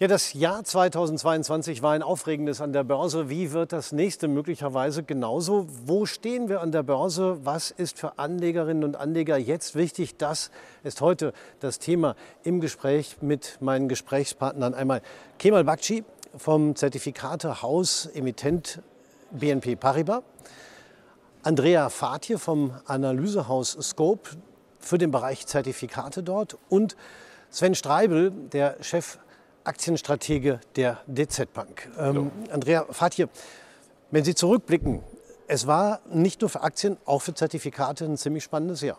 Ja, das Jahr 2022 war ein aufregendes an der Börse. Wie wird das nächste möglicherweise genauso? Wo stehen wir an der Börse? Was ist für Anlegerinnen und Anleger jetzt wichtig? Das ist heute das Thema im Gespräch mit meinen Gesprächspartnern. Einmal Kemal Bakci vom Zertifikatehaus Emittent BNP Paribas, Andrea Fatje vom Analysehaus Scope für den Bereich Zertifikate dort und Sven Streibel, der Chef Aktienstratege der DZ Bank. Ähm, Andrea Fatje, wenn Sie zurückblicken, es war nicht nur für Aktien, auch für Zertifikate ein ziemlich spannendes Jahr.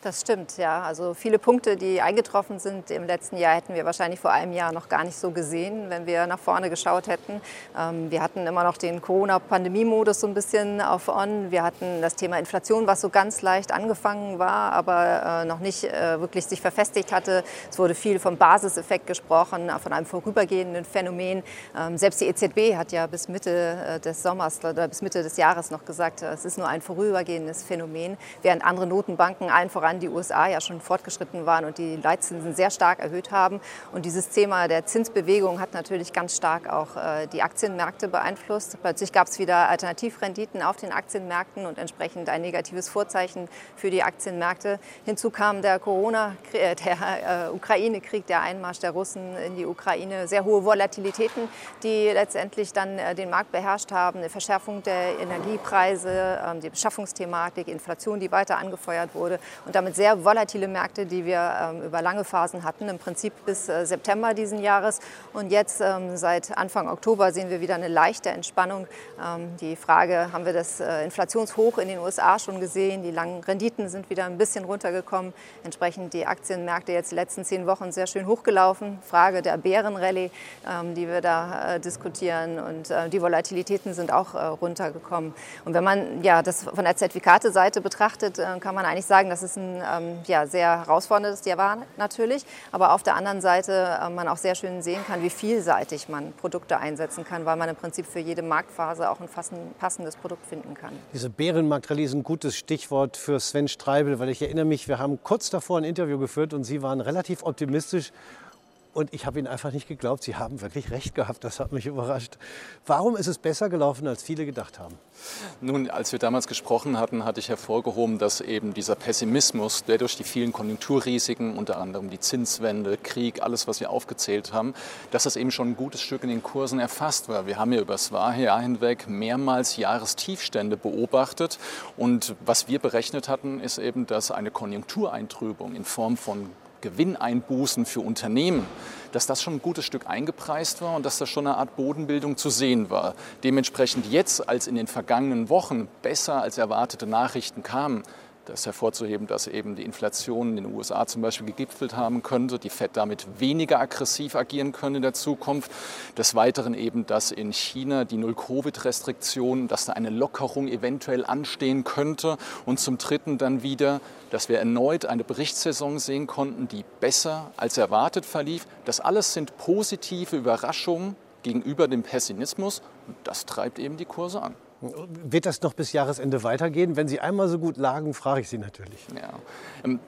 Das stimmt, ja. Also viele Punkte, die eingetroffen sind im letzten Jahr, hätten wir wahrscheinlich vor einem Jahr noch gar nicht so gesehen, wenn wir nach vorne geschaut hätten. Ähm, wir hatten immer noch den Corona-Pandemie-Modus so ein bisschen auf On. Wir hatten das Thema Inflation, was so ganz leicht angefangen war, aber äh, noch nicht äh, wirklich sich verfestigt hatte. Es wurde viel vom Basiseffekt gesprochen, von einem vorübergehenden Phänomen. Ähm, selbst die EZB hat ja bis Mitte äh, des Sommers oder bis Mitte des Jahres noch gesagt, es ist nur ein vorübergehendes Phänomen, während andere Notenbanken allen voran voran die USA ja schon fortgeschritten waren und die Leitzinsen sehr stark erhöht haben. Und dieses Thema der Zinsbewegung hat natürlich ganz stark auch äh, die Aktienmärkte beeinflusst. Plötzlich gab es wieder Alternativrenditen auf den Aktienmärkten und entsprechend ein negatives Vorzeichen für die Aktienmärkte. Hinzu kam der Corona, äh, der äh, Ukraine-Krieg, der Einmarsch der Russen in die Ukraine, sehr hohe Volatilitäten, die letztendlich dann den Markt beherrscht haben, eine Verschärfung der Energiepreise, ähm, die Beschaffungsthematik, Inflation, die weiter angefeuert wurde. Und damit sehr volatile Märkte, die wir ähm, über lange Phasen hatten, im Prinzip bis äh, September diesen Jahres. Und jetzt ähm, seit Anfang Oktober sehen wir wieder eine leichte Entspannung. Ähm, die Frage, haben wir das äh, Inflationshoch in den USA schon gesehen? Die langen Renditen sind wieder ein bisschen runtergekommen. Entsprechend die Aktienmärkte jetzt die letzten zehn Wochen sehr schön hochgelaufen. Frage der Bärenrallye, die wir da äh, diskutieren. Und die Volatilitäten sind auch runtergekommen. Und wenn man ja, das von der Zertifikateseite betrachtet, kann man eigentlich sagen, dass es ein ähm, ja, sehr herausforderndes Jahr war natürlich, aber auf der anderen Seite äh, man auch sehr schön sehen kann, wie vielseitig man Produkte einsetzen kann, weil man im Prinzip für jede Marktphase auch ein passendes Produkt finden kann. Diese Bärenmarktrallye ist ein gutes Stichwort für Sven Streibel, weil ich erinnere mich, wir haben kurz davor ein Interview geführt und Sie waren relativ optimistisch und ich habe Ihnen einfach nicht geglaubt, Sie haben wirklich recht gehabt. Das hat mich überrascht. Warum ist es besser gelaufen, als viele gedacht haben? Nun, als wir damals gesprochen hatten, hatte ich hervorgehoben, dass eben dieser Pessimismus, der durch die vielen Konjunkturrisiken, unter anderem die Zinswende, Krieg, alles, was wir aufgezählt haben, dass das eben schon ein gutes Stück in den Kursen erfasst war. Wir haben ja über das Jahr hinweg mehrmals Jahrestiefstände beobachtet. Und was wir berechnet hatten, ist eben, dass eine Konjunktureintrübung in Form von Gewinneinbußen für Unternehmen, dass das schon ein gutes Stück eingepreist war und dass da schon eine Art Bodenbildung zu sehen war. Dementsprechend jetzt, als in den vergangenen Wochen besser als erwartete Nachrichten kamen, das hervorzuheben, dass eben die Inflation in den USA zum Beispiel gegipfelt haben könnte, die Fed damit weniger aggressiv agieren können in der Zukunft. Des Weiteren eben, dass in China die Null-Covid-Restriktionen, dass da eine Lockerung eventuell anstehen könnte. Und zum Dritten dann wieder, dass wir erneut eine Berichtssaison sehen konnten, die besser als erwartet verlief. Das alles sind positive Überraschungen gegenüber dem Pessimismus und das treibt eben die Kurse an. Wird das noch bis Jahresende weitergehen? Wenn Sie einmal so gut lagen, frage ich Sie natürlich. Ja. Ähm,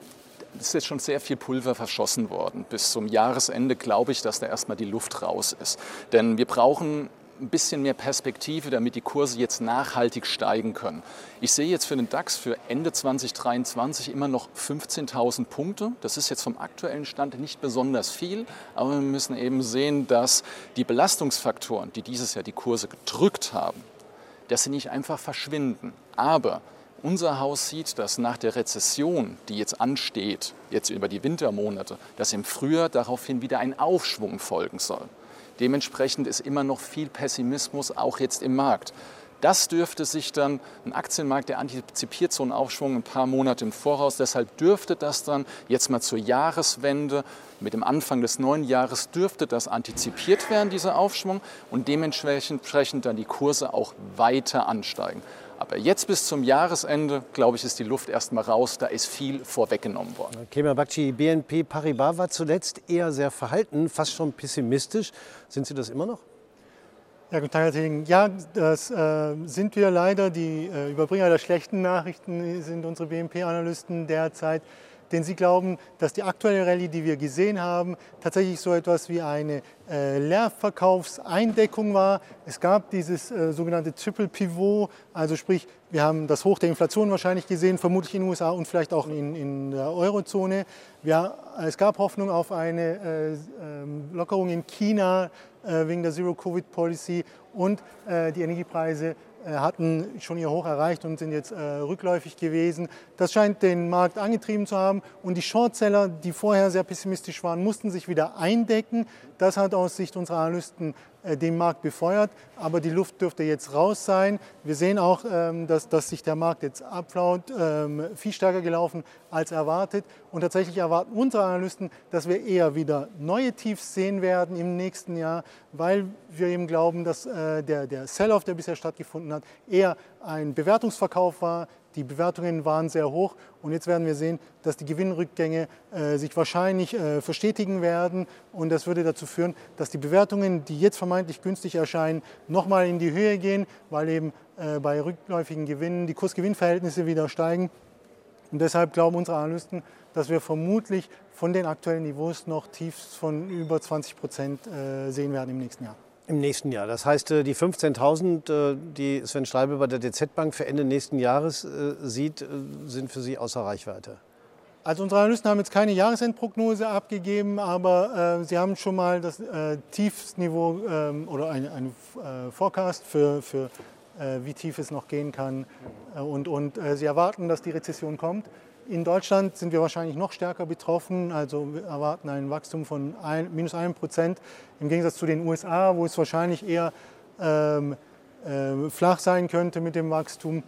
es ist jetzt schon sehr viel Pulver verschossen worden. Bis zum Jahresende glaube ich, dass da erstmal die Luft raus ist. Denn wir brauchen ein bisschen mehr Perspektive, damit die Kurse jetzt nachhaltig steigen können. Ich sehe jetzt für den DAX für Ende 2023 immer noch 15.000 Punkte. Das ist jetzt vom aktuellen Stand nicht besonders viel, aber wir müssen eben sehen, dass die Belastungsfaktoren, die dieses Jahr die Kurse gedrückt haben, dass sie nicht einfach verschwinden. Aber unser Haus sieht, dass nach der Rezession, die jetzt ansteht, jetzt über die Wintermonate, dass im Frühjahr daraufhin wieder ein Aufschwung folgen soll. Dementsprechend ist immer noch viel Pessimismus auch jetzt im Markt. Das dürfte sich dann, ein Aktienmarkt, der antizipiert so einen Aufschwung ein paar Monate im Voraus, deshalb dürfte das dann jetzt mal zur Jahreswende, mit dem Anfang des neuen Jahres, dürfte das antizipiert werden, dieser Aufschwung, und dementsprechend dann die Kurse auch weiter ansteigen. Aber jetzt bis zum Jahresende, glaube ich, ist die Luft erstmal raus. Da ist viel vorweggenommen worden. Kemal Bakci, BNP Paribas war zuletzt eher sehr verhalten, fast schon pessimistisch. Sind Sie das immer noch? Ja, guten Tag, Herr Tilling. Ja, das äh, sind wir leider. Die äh, Überbringer der schlechten Nachrichten sind unsere BNP-Analysten derzeit. Denn sie glauben, dass die aktuelle Rallye, die wir gesehen haben, tatsächlich so etwas wie eine äh, Leerverkaufseindeckung war. Es gab dieses äh, sogenannte Triple Pivot, also sprich, wir haben das Hoch der Inflation wahrscheinlich gesehen, vermutlich in den USA und vielleicht auch in, in der Eurozone. Wir, es gab Hoffnung auf eine äh, ähm, Lockerung in China äh, wegen der Zero-Covid-Policy und äh, die Energiepreise äh, hatten schon ihr Hoch erreicht und sind jetzt äh, rückläufig gewesen. Das scheint den Markt angetrieben zu haben. Und die Shortseller, die vorher sehr pessimistisch waren, mussten sich wieder eindecken. Das hat aus Sicht unserer Analysten äh, den Markt befeuert, aber die Luft dürfte jetzt raus sein. Wir sehen auch, ähm, dass, dass sich der Markt jetzt abflaut, ähm, viel stärker gelaufen als erwartet. Und tatsächlich erwarten unsere Analysten, dass wir eher wieder neue Tiefs sehen werden im nächsten Jahr, weil wir eben glauben, dass äh, der, der Sell-off, der bisher stattgefunden hat, eher ein Bewertungsverkauf war, die Bewertungen waren sehr hoch und jetzt werden wir sehen, dass die Gewinnrückgänge äh, sich wahrscheinlich äh, verstetigen werden und das würde dazu führen, dass die Bewertungen, die jetzt vermeintlich günstig erscheinen, nochmal in die Höhe gehen, weil eben äh, bei rückläufigen Gewinnen die Kursgewinnverhältnisse wieder steigen. Und deshalb glauben unsere Analysten, dass wir vermutlich von den aktuellen Niveaus noch Tiefs von über 20 Prozent äh, sehen werden im nächsten Jahr. Im nächsten Jahr. Das heißt, äh, die 15.000, äh, die Sven Streibel bei der DZ Bank für Ende nächsten Jahres äh, sieht, sind für Sie außer Reichweite. Also unsere Analysten haben jetzt keine Jahresendprognose abgegeben, aber äh, sie haben schon mal das äh, Tiefsniveau ähm, oder ein, ein äh, Forecast für, für wie tief es noch gehen kann. und und sie erwarten, dass die Rezession kommt. In Deutschland sind wir wahrscheinlich noch stärker betroffen. Also wir erwarten ein Wachstum von ein, minus einem Prozent im Gegensatz zu den USA, wo es wahrscheinlich eher ähm, äh, flach sein könnte mit dem Wachstum.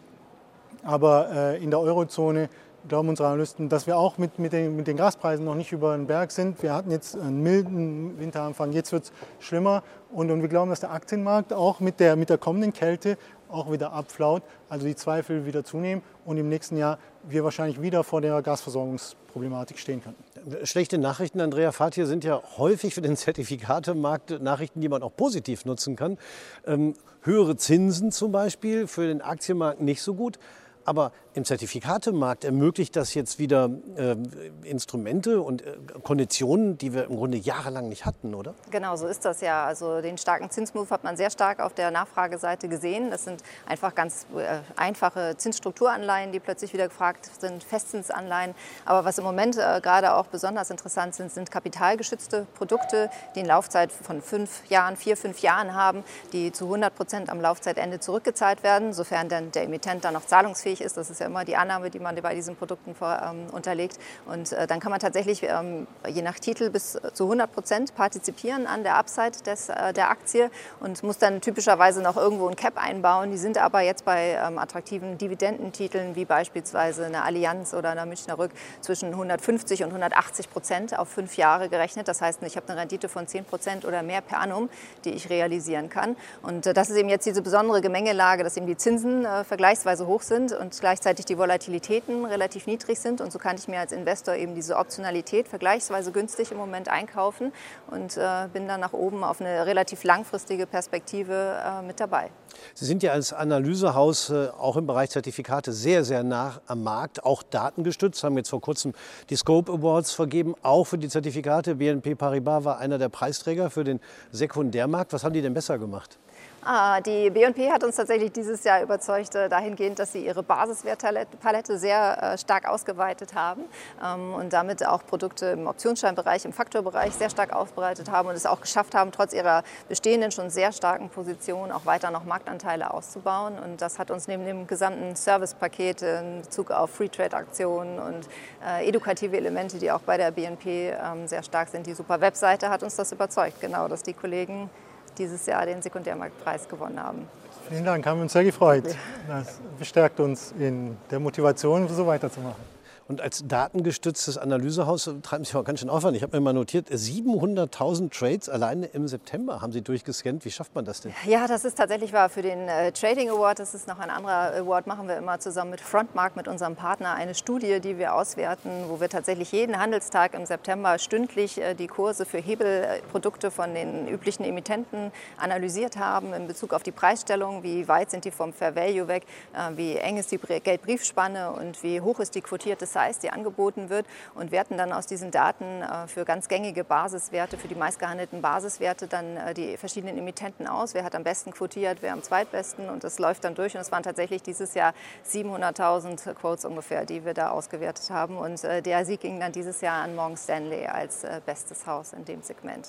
Aber äh, in der Eurozone glauben unsere Analysten, dass wir auch mit, mit, den, mit den Gaspreisen noch nicht über den Berg sind. Wir hatten jetzt einen milden Winteranfang, jetzt wird es schlimmer. Und, und wir glauben, dass der Aktienmarkt auch mit der, mit der kommenden Kälte auch wieder abflaut, also die Zweifel wieder zunehmen und im nächsten Jahr wir wahrscheinlich wieder vor der Gasversorgungsproblematik stehen könnten. Schlechte Nachrichten, Andrea Fatir, sind ja häufig für den Zertifikatemarkt Nachrichten, die man auch positiv nutzen kann. Ähm, höhere Zinsen zum Beispiel für den Aktienmarkt nicht so gut. Aber im Zertifikatemarkt ermöglicht das jetzt wieder äh, Instrumente und äh, Konditionen, die wir im Grunde jahrelang nicht hatten, oder? Genau, so ist das ja. Also den starken Zinsmove hat man sehr stark auf der Nachfrageseite gesehen. Das sind einfach ganz äh, einfache Zinsstrukturanleihen, die plötzlich wieder gefragt sind, Festzinsanleihen. Aber was im Moment äh, gerade auch besonders interessant sind, sind kapitalgeschützte Produkte, die eine Laufzeit von fünf Jahren, vier, fünf Jahren haben, die zu 100 Prozent am Laufzeitende zurückgezahlt werden, sofern dann der Emittent dann noch zahlungsfähig ist. Das ist ja immer die Annahme, die man bei diesen Produkten vor, ähm, unterlegt. Und äh, dann kann man tatsächlich ähm, je nach Titel bis zu 100 Prozent partizipieren an der Upside des, äh, der Aktie und muss dann typischerweise noch irgendwo ein Cap einbauen. Die sind aber jetzt bei ähm, attraktiven Dividendentiteln wie beispielsweise eine Allianz oder eine Münchner Rück zwischen 150 und 180 Prozent auf fünf Jahre gerechnet. Das heißt, ich habe eine Rendite von 10 Prozent oder mehr per annum, die ich realisieren kann. Und äh, das ist eben jetzt diese besondere Gemengelage, dass eben die Zinsen vergleichsweise hoch sind und gleichzeitig gleichzeitig die Volatilitäten relativ niedrig sind. Und so kann ich mir als Investor eben diese Optionalität vergleichsweise günstig im Moment einkaufen und äh, bin dann nach oben auf eine relativ langfristige Perspektive äh, mit dabei. Sie sind ja als Analysehaus äh, auch im Bereich Zertifikate sehr, sehr nah am Markt, auch datengestützt, haben jetzt vor kurzem die Scope Awards vergeben, auch für die Zertifikate. BNP Paribas war einer der Preisträger für den Sekundärmarkt. Was haben die denn besser gemacht? Ah, die BNP hat uns tatsächlich dieses Jahr überzeugt äh, dahingehend, dass sie ihre Basiswertpalette sehr äh, stark ausgeweitet haben ähm, und damit auch Produkte im Optionsscheinbereich, im Faktorbereich sehr stark ausbreitet haben und es auch geschafft haben, trotz ihrer bestehenden schon sehr starken Position auch weiter noch Marktanteile auszubauen. Und das hat uns neben dem gesamten Servicepaket in Bezug auf Free-Trade-Aktionen und äh, edukative Elemente, die auch bei der BNP ähm, sehr stark sind, die super Webseite hat uns das überzeugt, genau, dass die Kollegen dieses Jahr den Sekundärmarktpreis gewonnen haben. Vielen Dank, haben wir uns sehr gefreut. Das bestärkt uns in der Motivation, so weiterzumachen. Und als datengestütztes Analysehaus treiben Sie auch ganz schön Aufwand. Ich habe mir mal notiert, 700.000 Trades alleine im September haben Sie durchgescannt. Wie schafft man das denn? Ja, das ist tatsächlich wahr. Für den äh, Trading Award, das ist noch ein anderer Award, machen wir immer zusammen mit Frontmark, mit unserem Partner, eine Studie, die wir auswerten, wo wir tatsächlich jeden Handelstag im September stündlich äh, die Kurse für Hebelprodukte von den üblichen Emittenten analysiert haben in Bezug auf die Preisstellung. Wie weit sind die vom Fair Value weg? Äh, wie eng ist die Geldbriefspanne und wie hoch ist die quotierte Size, die angeboten wird und werten dann aus diesen Daten äh, für ganz gängige Basiswerte, für die meistgehandelten Basiswerte dann äh, die verschiedenen Emittenten aus. Wer hat am besten quotiert, wer am zweitbesten und das läuft dann durch. Und es waren tatsächlich dieses Jahr 700.000 Quotes ungefähr, die wir da ausgewertet haben. Und äh, der Sieg ging dann dieses Jahr an Morgan Stanley als bestes Haus in dem Segment.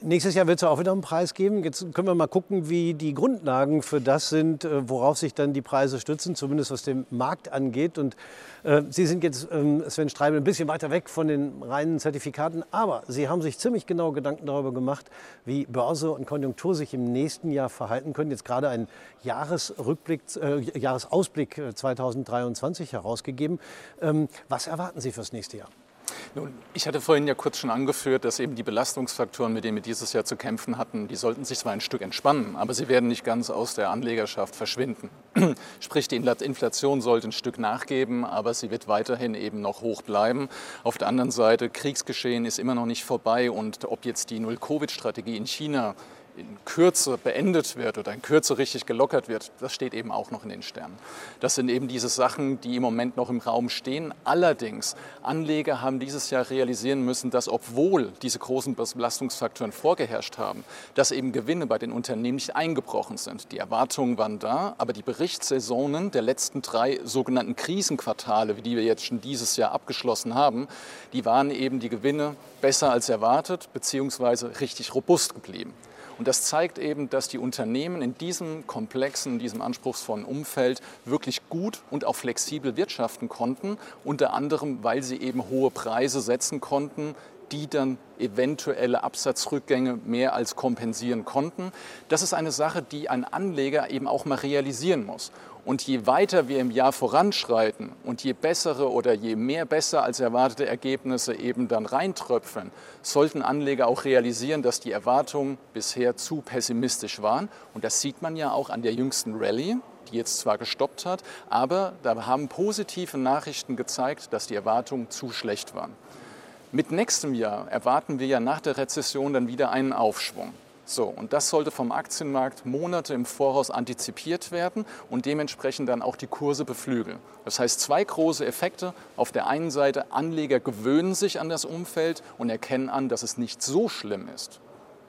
Nächstes Jahr wird es auch wieder einen Preis geben. Jetzt können wir mal gucken, wie die Grundlagen für das sind, worauf sich dann die Preise stützen, zumindest was den Markt angeht. Und Sie sind jetzt, ähm, Sven Streibel, ein bisschen weiter weg von den reinen Zertifikaten, aber Sie haben sich ziemlich genau Gedanken darüber gemacht, wie Börse und Konjunktur sich im nächsten Jahr verhalten können. Jetzt gerade ein Jahresrückblick, äh, Jahresausblick 2023 äh, herausgegeben. Ähm, was erwarten Sie fürs nächste Jahr? Nun, ich hatte vorhin ja kurz schon angeführt, dass eben die Belastungsfaktoren, mit denen wir dieses Jahr zu kämpfen hatten, die sollten sich zwar ein Stück entspannen, aber sie werden nicht ganz aus der Anlegerschaft verschwinden. Sprich, die Inflation sollte ein Stück nachgeben, aber sie wird weiterhin eben noch hoch bleiben. Auf der anderen Seite, Kriegsgeschehen ist immer noch nicht vorbei und ob jetzt die Null-Covid-Strategie in China in Kürze beendet wird oder in Kürze richtig gelockert wird, das steht eben auch noch in den Sternen. Das sind eben diese Sachen, die im Moment noch im Raum stehen. Allerdings, Anleger haben dieses Jahr realisieren müssen, dass obwohl diese großen Belastungsfaktoren vorgeherrscht haben, dass eben Gewinne bei den Unternehmen nicht eingebrochen sind. Die Erwartungen waren da, aber die Berichtssaisonen der letzten drei sogenannten Krisenquartale, wie die wir jetzt schon dieses Jahr abgeschlossen haben, die waren eben die Gewinne besser als erwartet, beziehungsweise richtig robust geblieben. Und das zeigt eben, dass die Unternehmen in diesem komplexen, in diesem anspruchsvollen Umfeld wirklich gut und auch flexibel wirtschaften konnten, unter anderem, weil sie eben hohe Preise setzen konnten, die dann eventuelle Absatzrückgänge mehr als kompensieren konnten. Das ist eine Sache, die ein Anleger eben auch mal realisieren muss. Und je weiter wir im Jahr voranschreiten und je bessere oder je mehr besser als erwartete Ergebnisse eben dann reintröpfeln, sollten Anleger auch realisieren, dass die Erwartungen bisher zu pessimistisch waren. Und das sieht man ja auch an der jüngsten Rallye die jetzt zwar gestoppt hat, aber da haben positive Nachrichten gezeigt, dass die Erwartungen zu schlecht waren. Mit nächstem Jahr erwarten wir ja nach der Rezession dann wieder einen Aufschwung. So, und das sollte vom Aktienmarkt Monate im Voraus antizipiert werden und dementsprechend dann auch die Kurse beflügeln. Das heißt, zwei große Effekte. Auf der einen Seite, Anleger gewöhnen sich an das Umfeld und erkennen an, dass es nicht so schlimm ist,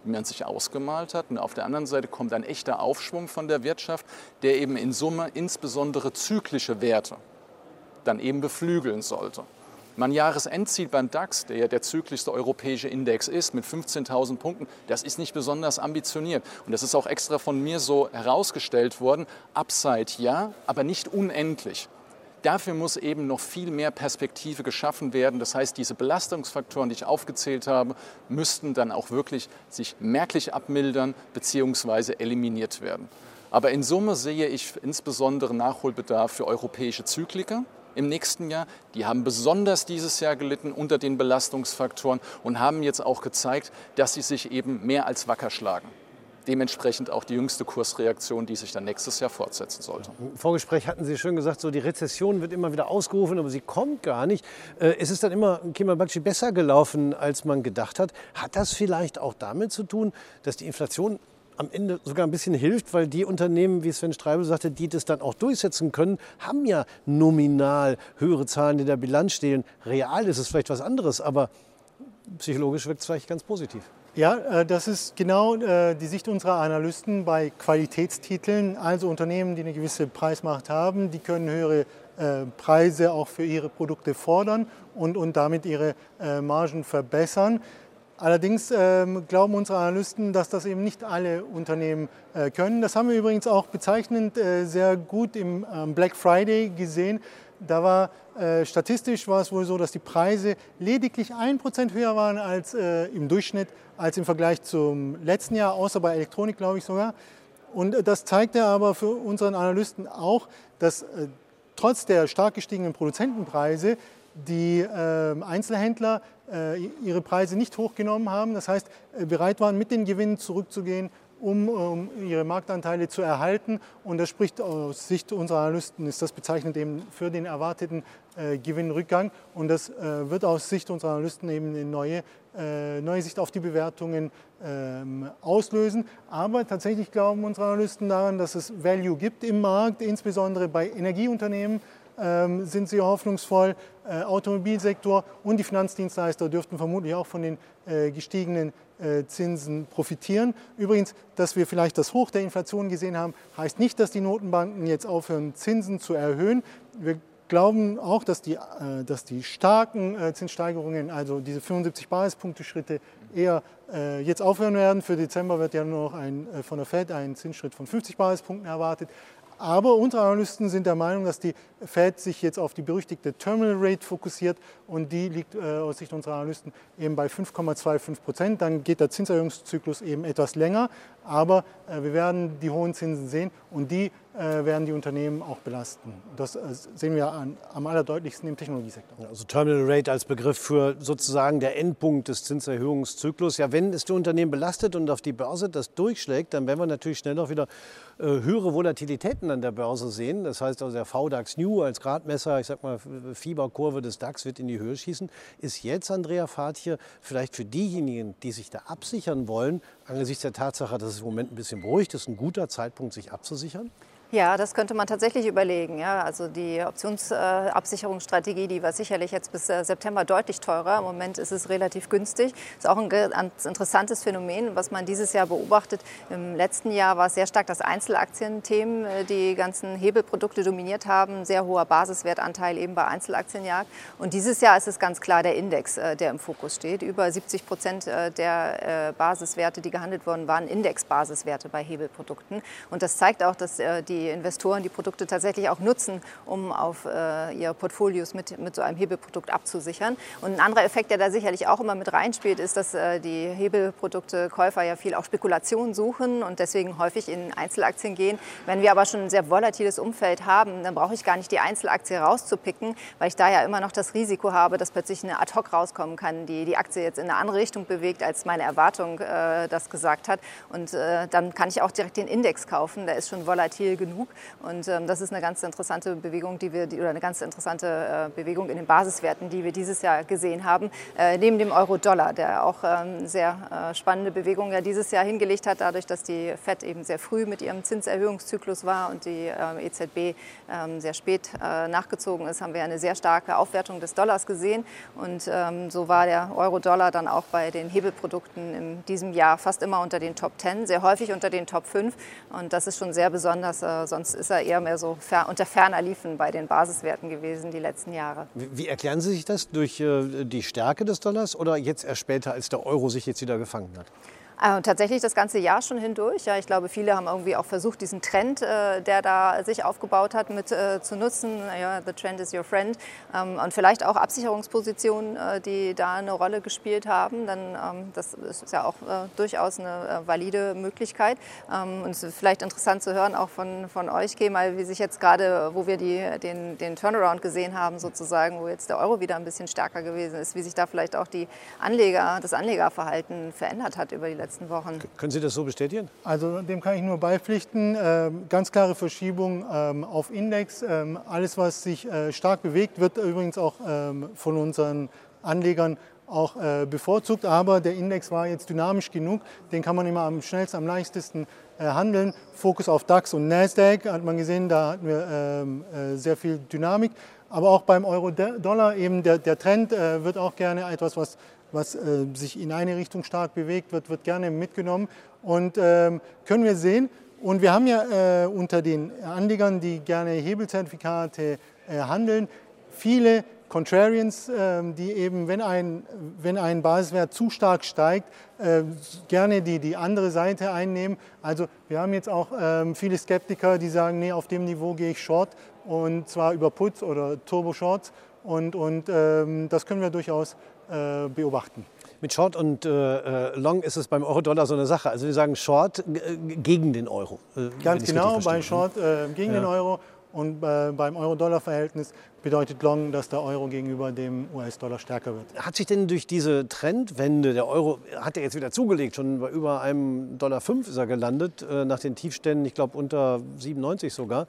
wie man sich ausgemalt hat. Und auf der anderen Seite kommt ein echter Aufschwung von der Wirtschaft, der eben in Summe insbesondere zyklische Werte dann eben beflügeln sollte. Mein Jahresendziel beim DAX, der ja der zyklischste europäische Index ist, mit 15.000 Punkten, das ist nicht besonders ambitioniert. Und das ist auch extra von mir so herausgestellt worden. Upside ja, aber nicht unendlich. Dafür muss eben noch viel mehr Perspektive geschaffen werden. Das heißt, diese Belastungsfaktoren, die ich aufgezählt habe, müssten dann auch wirklich sich merklich abmildern bzw. eliminiert werden. Aber in Summe sehe ich insbesondere Nachholbedarf für europäische Zykliker im nächsten Jahr. Die haben besonders dieses Jahr gelitten unter den Belastungsfaktoren und haben jetzt auch gezeigt, dass sie sich eben mehr als wacker schlagen dementsprechend auch die jüngste Kursreaktion, die sich dann nächstes Jahr fortsetzen sollte. Im Vorgespräch hatten Sie schön gesagt, so die Rezession wird immer wieder ausgerufen, aber sie kommt gar nicht. Äh, es ist dann immer Kemal Bakci besser gelaufen, als man gedacht hat. Hat das vielleicht auch damit zu tun, dass die Inflation am Ende sogar ein bisschen hilft, weil die Unternehmen, wie Sven Streibel sagte, die das dann auch durchsetzen können, haben ja nominal höhere Zahlen in der Bilanz stehen. Real ist es vielleicht was anderes, aber psychologisch wirkt es vielleicht ganz positiv. Ja, äh, das ist genau äh, die Sicht unserer Analysten bei Qualitätstiteln. Also Unternehmen, die eine gewisse Preismacht haben, die können höhere äh, Preise auch für ihre Produkte fordern und, und damit ihre Margen verbessern. Allerdings ähm, glauben unsere Analysten, dass das eben nicht alle Unternehmen äh, können. Das haben wir übrigens auch bezeichnend äh, sehr gut im ähm, Black Friday gesehen. Da war äh, statistisch war es wohl so, dass die Preise lediglich ein Prozent höher waren als äh, im Durchschnitt, als im Vergleich zum letzten Jahr, außer bei Elektronik, glaube ich sogar. Und äh, das zeigte aber für unseren Analysten auch, dass äh, trotz der stark gestiegenen Produzentenpreise die ähm, Einzelhändler ihre Preise nicht hochgenommen haben, das heißt äh, bereit waren, mit den Gewinnen zurückzugehen, um, um, ihre Marktanteile zu erhalten. Und das spricht aus Sicht unserer Analysten, ist das bezeichnend eben für den erwarteten äh, Gewinnrückgang. Und das äh, wird aus Sicht unserer Analysten eben eine neue, äh, neue Sicht auf die Bewertungen ähm, auslösen. Aber tatsächlich glauben unsere Analysten daran, dass es Value gibt im Markt, insbesondere bei Energieunternehmen ähm, sind sie hoffnungsvoll äh, Automobilsektor und die Finanzdienstleister dürften vermutlich auch von den äh, gestiegenen äh, Zinsen profitieren. Übrigens, dass wir vielleicht das Hoch der Inflation gesehen haben, heißt nicht, dass die Notenbanken jetzt aufhören, Zinsen zu erhöhen. Wir glauben auch, dass die, äh, dass die starken äh, Zinssteigerungen, also diese 75 Basispunkte Schritte, eher äh, jetzt aufhören werden. Für Dezember wird ja nur noch ein, von der Fed ein Zinsschritt von 50 Basispunkten erwartet. Aber unsere Analysten sind der Meinung, dass die Fed sich jetzt auf die berüchtigte Terminal Rate fokussiert und die liegt äh, aus Sicht unserer Analysten eben bei 5,25 Prozent. Dann geht der Zinserhöhungszyklus eben etwas länger, aber äh, wir werden die hohen Zinsen sehen und die äh, werden die Unternehmen auch belasten. Das äh, sehen wir an, am allerdeutlichsten im Technologiesektor. Also Terminal Rate als Begriff für sozusagen der Endpunkt des Zinserhöhungszyklus. Ja, wenn es die Unternehmen belastet und auf die Börse das durchschlägt, dann werden wir natürlich schnell auch wieder höhere Volatilitäten an der Börse sehen. Das heißt also der VDAX New als Gradmesser, ich sag mal Fieberkurve des DAX wird in die Höhe schießen. Ist jetzt Andrea Fahrtje vielleicht für diejenigen, die sich da absichern wollen, angesichts der Tatsache, dass es im Moment ein bisschen beruhigt ist, ein guter Zeitpunkt, sich abzusichern? Ja, das könnte man tatsächlich überlegen. Ja. Also die Optionsabsicherungsstrategie, die war sicherlich jetzt bis äh, September deutlich teurer. Im Moment ist es relativ günstig. Ist auch ein ganz interessantes Phänomen, was man dieses Jahr beobachtet. Im letzten Jahr war es sehr stark das Einzelaktienthemen, äh, die ganzen Hebelprodukte dominiert haben. Sehr hoher Basiswertanteil eben bei Einzelaktienjagd. Und dieses Jahr ist es ganz klar der Index, äh, der im Fokus steht. Über 70 Prozent der Basiswerte, die gehandelt wurden, waren Indexbasiswerte bei Hebelprodukten. Und das zeigt auch, dass die Investoren die Produkte tatsächlich auch nutzen, um auf äh, ihre Portfolios mit, mit so einem Hebelprodukt abzusichern. Und ein anderer Effekt, der da sicherlich auch immer mit reinspielt, ist, dass äh, die Hebelprodukte-Käufer ja viel auch Spekulation suchen und deswegen häufig in Einzelaktien gehen. Wenn wir aber schon ein sehr volatiles Umfeld haben, dann brauche ich gar nicht die Einzelaktie rauszupicken, weil ich da ja immer noch das Risiko habe, dass plötzlich eine Ad-Hoc rauskommen kann, die die Aktie jetzt in eine andere Richtung bewegt, als meine Erwartung äh, das gesagt hat. Und äh, dann kann ich auch direkt den Index kaufen, der ist schon volatil genug genug. Und ähm, das ist eine ganz interessante Bewegung, die wir, die, oder eine ganz interessante äh, Bewegung in den Basiswerten, die wir dieses Jahr gesehen haben, äh, neben dem Euro-Dollar, der auch ähm, sehr äh, spannende Bewegung ja dieses Jahr hingelegt hat, dadurch, dass die FED eben sehr früh mit ihrem Zinserhöhungszyklus war und die ähm, EZB ähm, sehr spät äh, nachgezogen ist, haben wir eine sehr starke Aufwertung des Dollars gesehen. Und ähm, so war der Euro-Dollar dann auch bei den Hebelprodukten in diesem Jahr fast immer unter den Top 10, sehr häufig unter den Top 5. Und das ist schon sehr besonders, äh, sonst ist er eher mehr so fer unter ferner Liefen bei den Basiswerten gewesen die letzten Jahre. Wie, wie erklären Sie sich das? Durch äh, die Stärke des Dollars oder jetzt erst später, als der Euro sich jetzt wieder gefangen hat? Äh, tatsächlich das ganze Jahr schon hindurch. Ja, ich glaube, viele haben irgendwie auch versucht, diesen Trend, äh, der da sich aufgebaut hat, mit äh, zu nutzen. Ja, the trend is your friend. Ähm, und vielleicht auch Absicherungspositionen, äh, die da eine Rolle gespielt haben. Dann, ähm, das ist ja auch äh, durchaus eine äh, valide Möglichkeit. Ähm, und es ist vielleicht interessant zu hören, auch von, von euch, mal, wie sich jetzt gerade, wo wir die, den, den Turnaround gesehen haben, sozusagen, wo jetzt der Euro wieder ein bisschen stärker gewesen ist, wie sich da vielleicht auch die Anleger, das Anlegerverhalten verändert hat über die letzten letzten Wochen. Können Sie das so bestätigen? Also dem kann ich nur beipflichten. Ähm, ganz klare Verschiebung ähm, auf Index. Ähm, alles, was sich äh, stark bewegt, wird übrigens auch von unseren Anlegern auch äh, bevorzugt. Aber der Index war jetzt dynamisch genug. Den kann man immer am schnellsten, am leichtesten äh, handeln. Fokus auf DAX und Nasdaq hat man gesehen, da hatten wir sehr viel Dynamik. Aber auch beim Euro-Dollar eben der, der Trend wird auch gerne etwas, was was äh, sich in eine Richtung stark bewegt, wird, wird gerne mitgenommen. Und ähm, können wir sehen, und wir haben ja äh, unter den Anlegern, die gerne Hebelzertifikate äh, handeln, viele Contrarians, ähm, die eben, wenn ein, wenn ein Basiswert zu stark steigt, äh, gerne die, die andere Seite einnehmen. Also wir haben jetzt auch ähm, viele Skeptiker, die sagen, nee, auf dem Niveau gehe ich short und zwar über Putz oder Turbo-Shorts und, und ähm, das können wir durchaus äh, beobachten. Mit Short und äh, äh, Long ist es beim Euro-Dollar so eine Sache. Also wir sagen Short äh, gegen den Euro. Ganz genau, bei Short äh, gegen ja. den Euro und beim Euro-Dollar-Verhältnis bedeutet Long, dass der Euro gegenüber dem US-Dollar stärker wird. Hat sich denn durch diese Trendwende, der Euro hat ja jetzt wieder zugelegt, schon bei über einem Dollar 5 ist er gelandet, nach den Tiefständen, ich glaube unter 97 sogar.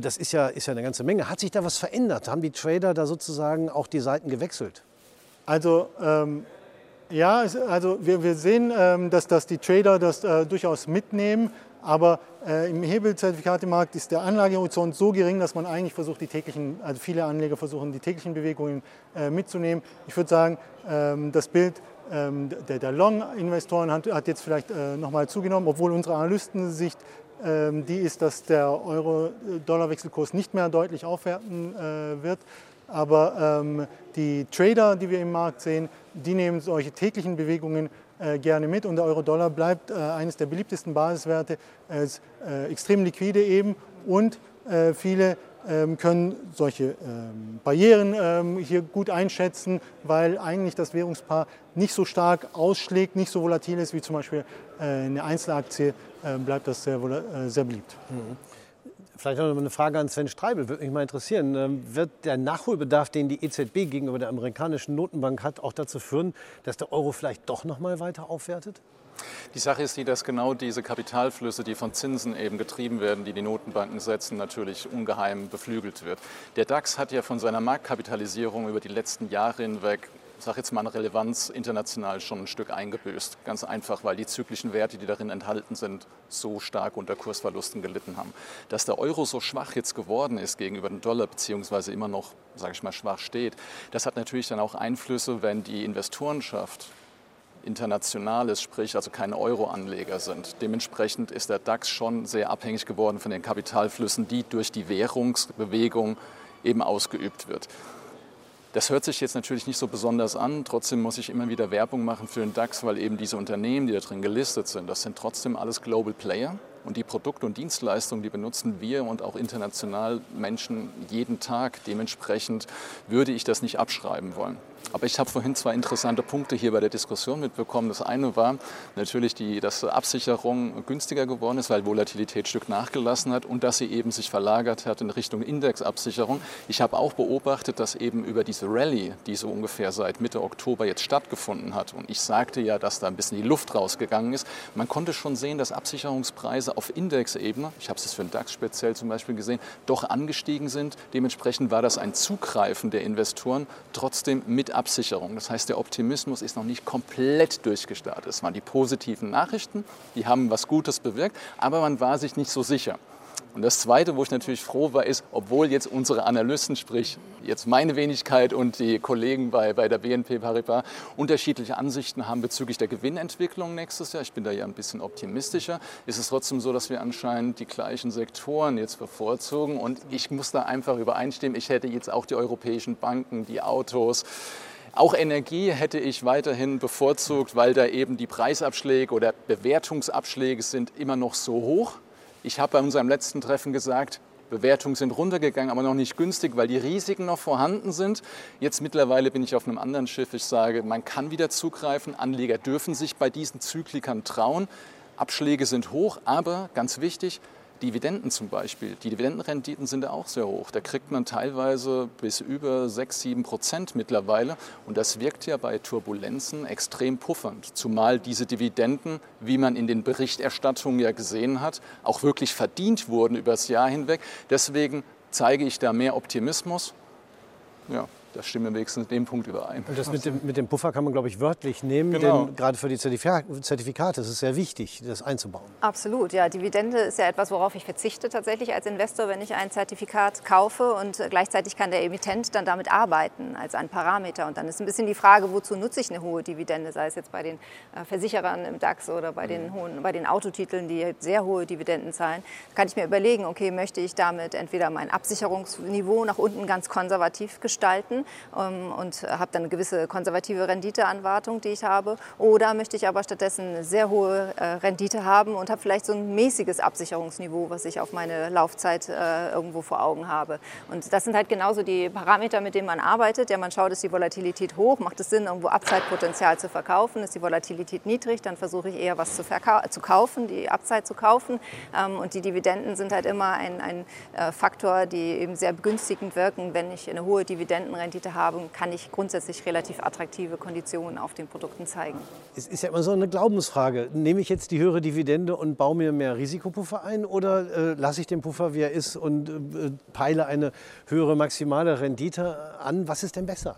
Das ist ja, ist ja eine ganze Menge. Hat sich da was verändert? Haben die Trader da sozusagen auch die Seiten gewechselt? Also ähm, Ja, also wir, wir sehen, ähm, dass, dass die Trader das äh, durchaus mitnehmen, aber äh, im Hebelzertifikatemarkt ist der Anlagehorizont so gering, dass man eigentlich versucht, die täglichen, also viele Anleger versuchen, die täglichen Bewegungen äh, mitzunehmen. Ich würde sagen, ähm, das Bild ähm, der, der Long-Investoren hat, hat, jetzt vielleicht äh, nochmal zugenommen, obwohl unsere Analystensicht ähm, die ist, dass der Euro-Dollar-Wechselkurs nicht mehr deutlich aufwerten äh, wird. Aber ähm, die Trader, die wir im Markt sehen, die nehmen solche täglichen Bewegungen äh, gerne mit und der Euro-Dollar bleibt äh, eines der beliebtesten Basiswerte. Er ist äh, extrem liquide eben und äh, viele ähm, können solche ähm, Barrieren ähm, hier gut einschätzen, weil eigentlich das Währungspaar nicht so stark ausschlägt, nicht so volatil ist wie zum Beispiel äh, eine Einzelaktie, äh, bleibt das sehr, sehr beliebt. Mhm. Vielleicht noch eine Frage an Sven Streibel, würde mich mal interessieren. Ähm, wird der Nachholbedarf, den die EZB gegenüber der amerikanischen Notenbank hat, auch dazu führen, dass der Euro vielleicht doch noch mal weiter aufwertet? Die Sache ist die, dass genau diese Kapitalflüsse, die von Zinsen eben getrieben werden, die die Notenbanken setzen, natürlich ungeheim beflügelt wird. Der DAX hat ja von seiner Marktkapitalisierung über die letzten Jahre hinweg ich sage jetzt mal, eine Relevanz international schon ein Stück eingebüßt. Ganz einfach, weil die zyklischen Werte, die darin enthalten sind, so stark unter Kursverlusten gelitten haben. Dass der Euro so schwach jetzt geworden ist gegenüber dem Dollar, beziehungsweise immer noch, sage ich mal, schwach steht, das hat natürlich dann auch Einflüsse, wenn die Investorenschaft international ist, sprich also keine Euro-Anleger sind. Dementsprechend ist der DAX schon sehr abhängig geworden von den Kapitalflüssen, die durch die Währungsbewegung eben ausgeübt wird. Das hört sich jetzt natürlich nicht so besonders an. Trotzdem muss ich immer wieder Werbung machen für den DAX, weil eben diese Unternehmen, die da drin gelistet sind, das sind trotzdem alles Global Player. Und die Produkte und Dienstleistungen, die benutzen wir und auch international Menschen jeden Tag. Dementsprechend würde ich das nicht abschreiben wollen. Aber ich habe vorhin zwei interessante Punkte hier bei der Diskussion mitbekommen. Das eine war natürlich, die, dass Absicherung günstiger geworden ist, weil Volatilität Stück nachgelassen hat und dass sie eben sich verlagert hat in Richtung Indexabsicherung. Ich habe auch beobachtet, dass eben über diese Rallye, die so ungefähr seit Mitte Oktober jetzt stattgefunden hat, und ich sagte ja, dass da ein bisschen die Luft rausgegangen ist, man konnte schon sehen, dass Absicherungspreise auf Indexebene, ich habe es für den DAX speziell zum Beispiel gesehen, doch angestiegen sind. Dementsprechend war das ein Zugreifen der Investoren trotzdem mit Absicherung. Das heißt, der Optimismus ist noch nicht komplett durchgestartet. Es waren die positiven Nachrichten, die haben was Gutes bewirkt, aber man war sich nicht so sicher. Und das Zweite, wo ich natürlich froh war, ist, obwohl jetzt unsere Analysten, sprich jetzt meine Wenigkeit und die Kollegen bei, bei der BNP Paribas unterschiedliche Ansichten haben bezüglich der Gewinnentwicklung nächstes Jahr, ich bin da ja ein bisschen optimistischer, ist es trotzdem so, dass wir anscheinend die gleichen Sektoren jetzt bevorzugen. Und ich muss da einfach übereinstimmen, ich hätte jetzt auch die europäischen Banken, die Autos, auch Energie hätte ich weiterhin bevorzugt, weil da eben die Preisabschläge oder Bewertungsabschläge sind immer noch so hoch. Ich habe bei unserem letzten Treffen gesagt, Bewertungen sind runtergegangen, aber noch nicht günstig, weil die Risiken noch vorhanden sind. Jetzt mittlerweile bin ich auf einem anderen Schiff. Ich sage, man kann wieder zugreifen. Anleger dürfen sich bei diesen Zyklikern trauen. Abschläge sind hoch, aber ganz wichtig, Dividenden zum Beispiel, die Dividendenrenditen sind ja auch sehr hoch. Da kriegt man teilweise bis über 6, 7 Prozent mittlerweile. Und das wirkt ja bei Turbulenzen extrem puffernd. Zumal diese Dividenden, wie man in den Berichterstattungen ja gesehen hat, auch wirklich verdient wurden über das Jahr hinweg. Deswegen zeige ich da mehr Optimismus. Ja da stimmen wir wenigstens in dem Punkt überein. Und das mit dem, mit dem Puffer kann man, glaube ich, wörtlich nehmen, genau. denn gerade für die Zertifikate ist es sehr wichtig, das einzubauen. Absolut, ja. Dividende ist ja etwas, worauf ich verzichte tatsächlich als Investor, wenn ich ein Zertifikat kaufe und gleichzeitig kann der Emittent dann damit arbeiten als ein Parameter. Und dann ist ein bisschen die Frage, wozu nutze ich eine hohe Dividende, sei es jetzt bei den äh, Versicherern im DAX oder bei den, mhm. hohen, bei den Autotiteln, die sehr hohe Dividenden zahlen. Da kann ich mir überlegen, okay, möchte ich damit entweder mein Absicherungsniveau nach unten ganz konservativ gestalten ähm, und habe dann eine gewisse konservative Renditeanwartung, die ich habe. Oder möchte ich aber stattdessen eine sehr hohe äh, Rendite haben und habe vielleicht so ein mäßiges Absicherungsniveau, was ich auf meine Laufzeit äh, irgendwo vor Augen habe. Und das sind halt genauso die Parameter, mit denen man arbeitet. Ja, man schaut, ist die Volatilität hoch, macht es Sinn, irgendwo Abzeitpotenzial zu verkaufen. Ist die Volatilität niedrig, dann versuche ich eher was zu, zu kaufen, die Abzeit zu kaufen. Ähm, und die Dividenden sind halt immer ein, ein äh, Faktor, die eben sehr begünstigend wirken, wenn ich eine hohe Dividendenrendite Rendite habe, kann ich grundsätzlich relativ attraktive Konditionen auf den Produkten zeigen. Es ist ja immer so eine Glaubensfrage. Nehme ich jetzt die höhere Dividende und baue mir mehr Risikopuffer ein oder äh, lasse ich den Puffer, wie er ist und äh, peile eine höhere maximale Rendite an? Was ist denn besser?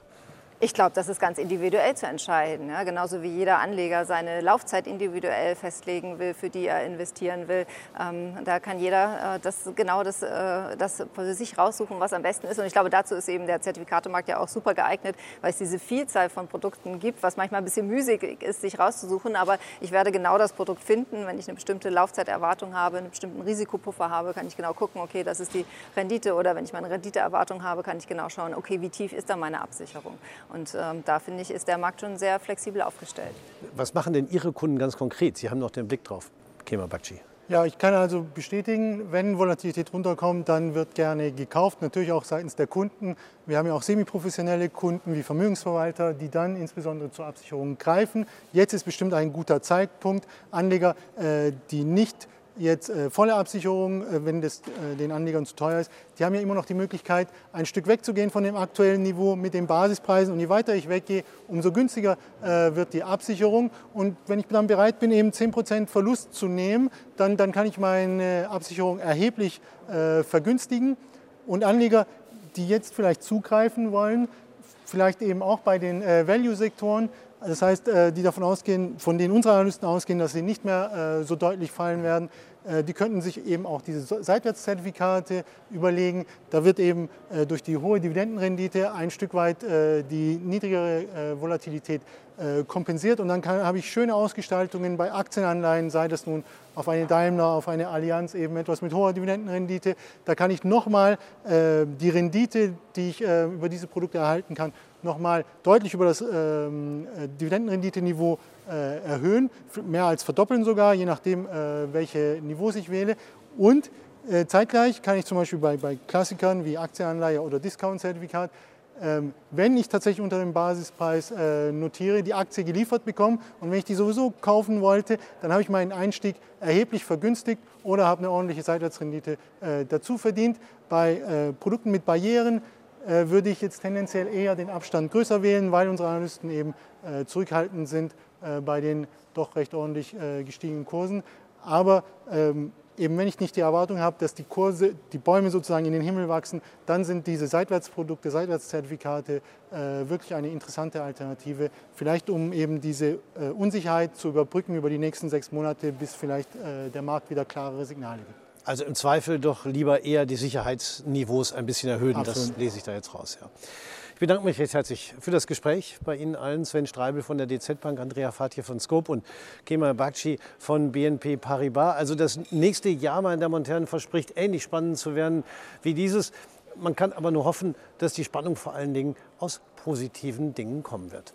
Ich glaube, das ist ganz individuell zu entscheiden. Ja? Genauso wie jeder Anleger seine Laufzeit individuell festlegen will, für die er investieren will. Ähm, da kann jeder äh, das genau das, äh, das für sich raussuchen, was am besten ist. Und ich glaube, dazu ist eben der Zertifikatemarkt ja auch super geeignet, weil es diese Vielzahl von Produkten gibt, was manchmal ein bisschen müßig ist, sich rauszusuchen. Aber ich werde genau das Produkt finden. Wenn ich eine bestimmte Laufzeiterwartung habe, einen bestimmten Risikopuffer habe, kann ich genau gucken, okay, das ist die Rendite. Oder wenn ich meine Renditeerwartung habe, kann ich genau schauen, okay, wie tief ist da meine Absicherung. Und ähm, da finde ich, ist der Markt schon sehr flexibel aufgestellt. Was machen denn Ihre Kunden ganz konkret? Sie haben noch den Blick drauf, Kema Bakci. Ja, ich kann also bestätigen, wenn Volatilität runterkommt, dann wird gerne gekauft, natürlich auch seitens der Kunden. Wir haben ja auch semiprofessionelle Kunden wie Vermögensverwalter, die dann insbesondere zur Absicherung greifen. Jetzt ist bestimmt ein guter Zeitpunkt. Anleger, äh, die nicht jetzt äh, volle Absicherung, äh, wenn das äh, den Anlegern zu teuer ist, die haben ja immer noch die Möglichkeit, ein Stück wegzugehen von dem aktuellen Niveau mit den Basispreisen. Und je weiter ich weggehe, umso günstiger äh, wird die Absicherung. Und wenn ich dann bereit bin, eben 10% Verlust zu nehmen, dann, dann kann ich meine Absicherung erheblich äh, vergünstigen. Und Anleger, die jetzt vielleicht zugreifen wollen, vielleicht eben auch bei den äh, Value-Sektoren, das heißt, äh, die davon ausgehen, von denen unsere Analysten ausgehen, dass sie nicht mehr äh, so deutlich fallen werden, äh, die könnten sich eben auch diese Seitwärtszertifikate überlegen. Da wird eben durch die hohe Dividendenrendite ein Stück weit die niedrigere Volatilität kompensiert. Und dann habe ich schöne Ausgestaltungen bei Aktienanleihen, sei das nun auf eine Daimler, auf eine Allianz, eben etwas mit hoher Dividendenrendite. Da kann ich nochmal die Rendite, die ich über diese Produkte erhalten kann, nochmal deutlich über das ähm, äh, Dividendenrenditeniveau äh, erhöhen, mehr als verdoppeln sogar, je nachdem, äh, welche Niveaus ich wähle. Und äh, zeitgleich kann ich zum Beispiel bei, bei Klassikern wie Aktienanleihe oder Discount-Zertifikat, ähm, wenn ich tatsächlich unter dem Basispreis äh, notiere, die Aktie geliefert bekommen und wenn ich die sowieso kaufen wollte, dann habe ich meinen Einstieg erheblich vergünstigt oder habe eine ordentliche Seitwärtsrendite äh, dazu verdient. Bei Produkten mit Barrieren äh, würde ich jetzt tendenziell eher den Abstand größer wählen, weil unsere Analysten eben äh, zurückhaltend sind äh, bei den doch recht ordentlich gestiegenen Kursen. Aber ähm, eben wenn ich nicht die Erwartung habe, dass die Kurse, die Bäume sozusagen in den Himmel wachsen, dann sind diese Seitwärtsprodukte, Seitwärtszertifikate äh, wirklich eine interessante Alternative. Vielleicht um eben diese äh, Unsicherheit zu überbrücken über die nächsten sechs Monate, bis vielleicht äh, der Markt wieder klarere Signale gibt. Also im Zweifel doch lieber eher die Sicherheitsniveaus ein bisschen erhöhen. Absolut. Das lese ich da jetzt raus. Ja. Ich bedanke mich recht herzlich für das Gespräch bei Ihnen allen. Sven Streibel von der DZ Bank, Andrea Fatje von Scope und Kemal Bakci von BNP Paribas. Also das nächste Jahr mal in der Montern verspricht ähnlich spannend zu werden wie dieses. Man kann aber nur hoffen, dass die Spannung vor allen Dingen aus positiven Dingen kommen wird.